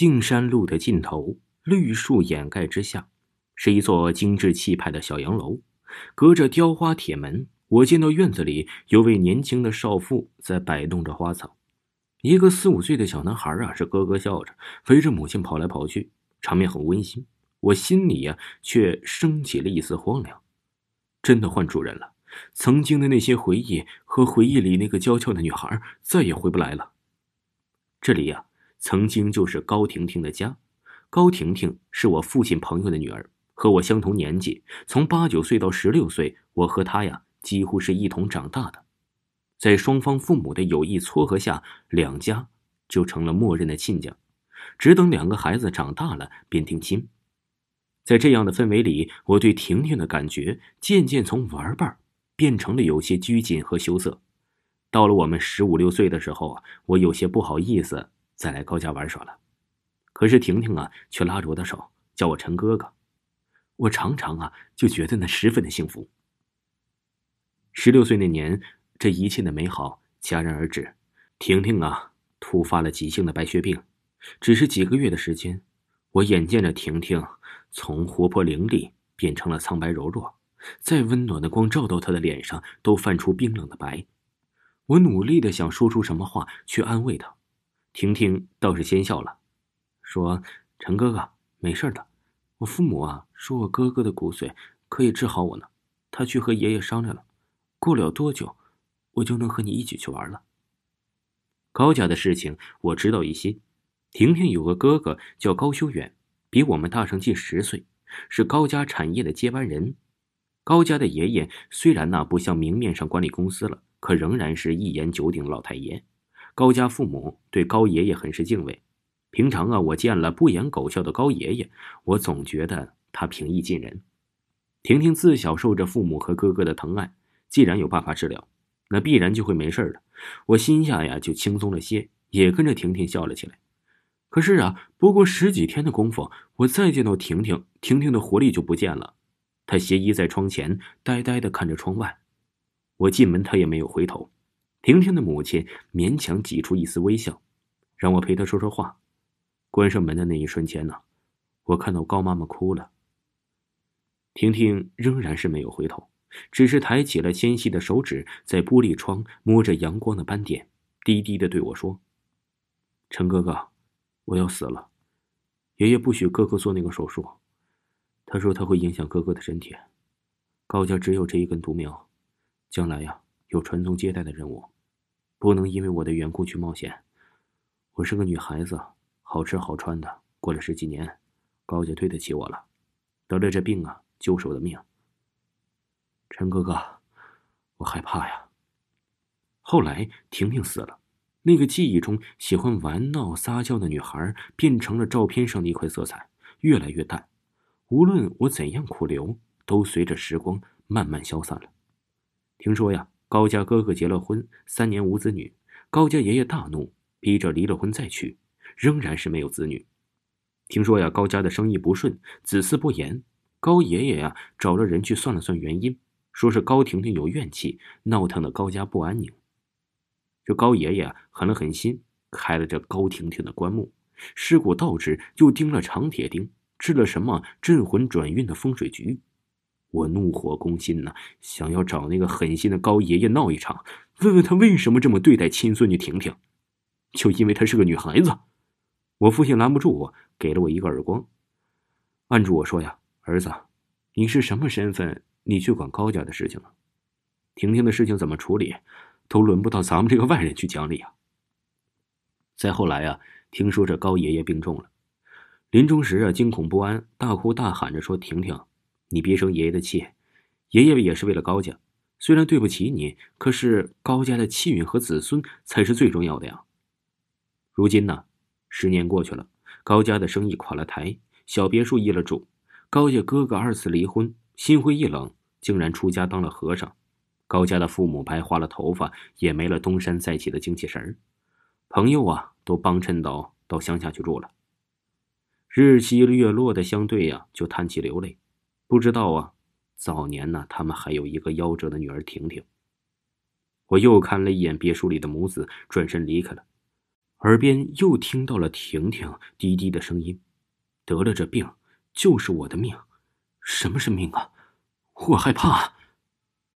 径山路的尽头，绿树掩盖之下，是一座精致气派的小洋楼。隔着雕花铁门，我见到院子里有位年轻的少妇在摆弄着花草。一个四五岁的小男孩啊，是咯咯笑着，围着母亲跑来跑去，场面很温馨。我心里呀，却升起了一丝荒凉。真的换主人了，曾经的那些回忆和回忆里那个娇俏的女孩再也回不来了。这里呀。曾经就是高婷婷的家，高婷婷是我父亲朋友的女儿，和我相同年纪，从八九岁到十六岁，我和她呀几乎是一同长大的，在双方父母的有意撮合下，两家就成了默认的亲家，只等两个孩子长大了便定亲。在这样的氛围里，我对婷婷的感觉渐渐从玩伴变成了有些拘谨和羞涩。到了我们十五六岁的时候啊，我有些不好意思。再来高家玩耍了，可是婷婷啊，却拉着我的手叫我陈哥哥，我常常啊就觉得那十分的幸福。十六岁那年，这一切的美好戛然而止，婷婷啊突发了急性的白血病，只是几个月的时间，我眼见着婷婷从活泼伶俐变成了苍白柔弱，再温暖的光照到她的脸上都泛出冰冷的白，我努力的想说出什么话去安慰她。婷婷倒是先笑了，说：“陈哥哥，没事的。我父母啊，说我哥哥的骨髓可以治好我呢。他去和爷爷商量了，过了多久，我就能和你一起去玩了。”高家的事情我知道一些。婷婷有个哥哥叫高修远，比我们大上近十岁，是高家产业的接班人。高家的爷爷虽然那不像明面上管理公司了，可仍然是一言九鼎老太爷。高家父母对高爷爷很是敬畏，平常啊，我见了不言狗笑的高爷爷，我总觉得他平易近人。婷婷自小受着父母和哥哥的疼爱，既然有办法治疗，那必然就会没事的。我心下呀就轻松了些，也跟着婷婷笑了起来。可是啊，不过十几天的功夫，我再见到婷婷，婷婷的活力就不见了。她斜倚在窗前，呆呆的看着窗外。我进门，她也没有回头。婷婷的母亲勉强挤出一丝微笑，让我陪她说说话。关上门的那一瞬间呢，我看到高妈妈哭了。婷婷仍然是没有回头，只是抬起了纤细的手指，在玻璃窗摸着阳光的斑点，低低的对我说：“陈哥哥，我要死了，爷爷不许哥哥做那个手术，他说他会影响哥哥的身体。高家只有这一根独苗，将来呀。”有传宗接代的任务，不能因为我的缘故去冒险。我是个女孩子，好吃好穿的，过了十几年，高家对得起我了。得了这病啊，就是我的命。陈哥哥，我害怕呀。后来婷婷死了，那个记忆中喜欢玩闹撒娇的女孩，变成了照片上的一块色彩，越来越淡。无论我怎样苦留，都随着时光慢慢消散了。听说呀。高家哥哥结了婚，三年无子女，高家爷爷大怒，逼着离了婚再娶，仍然是没有子女。听说呀，高家的生意不顺，子嗣不言。高爷爷呀，找了人去算了算原因，说是高婷婷有怨气，闹腾的高家不安宁。这高爷爷狠了狠心，开了这高婷婷的棺木，尸骨倒置，又钉了长铁钉，制了什么镇魂转运的风水局。我怒火攻心呐，想要找那个狠心的高爷爷闹一场，问问他为什么这么对待亲孙女婷婷，就因为她是个女孩子。我父亲拦不住我，给了我一个耳光，按住我说呀：“儿子，你是什么身份？你去管高家的事情啊？婷婷的事情怎么处理，都轮不到咱们这个外人去讲理啊。”再后来啊，听说这高爷爷病重了，临终时啊，惊恐不安，大哭大喊着说：“婷婷。”你别生爷爷的气，爷爷也是为了高家，虽然对不起你，可是高家的气运和子孙才是最重要的呀。如今呢，十年过去了，高家的生意垮了台，小别墅易了主，高家哥哥二次离婚，心灰意冷，竟然出家当了和尚。高家的父母白花了头发，也没了东山再起的精气神儿，朋友啊，都帮衬到到乡下去住了。日西月落的相对呀，就叹气流泪。不知道啊早年呢他们还有一个夭折的女儿婷婷。我又看了一眼别墅里的母子转身离开了。耳边又听到了婷婷低低的声音得了这病就是我的命。什么是命啊？我害怕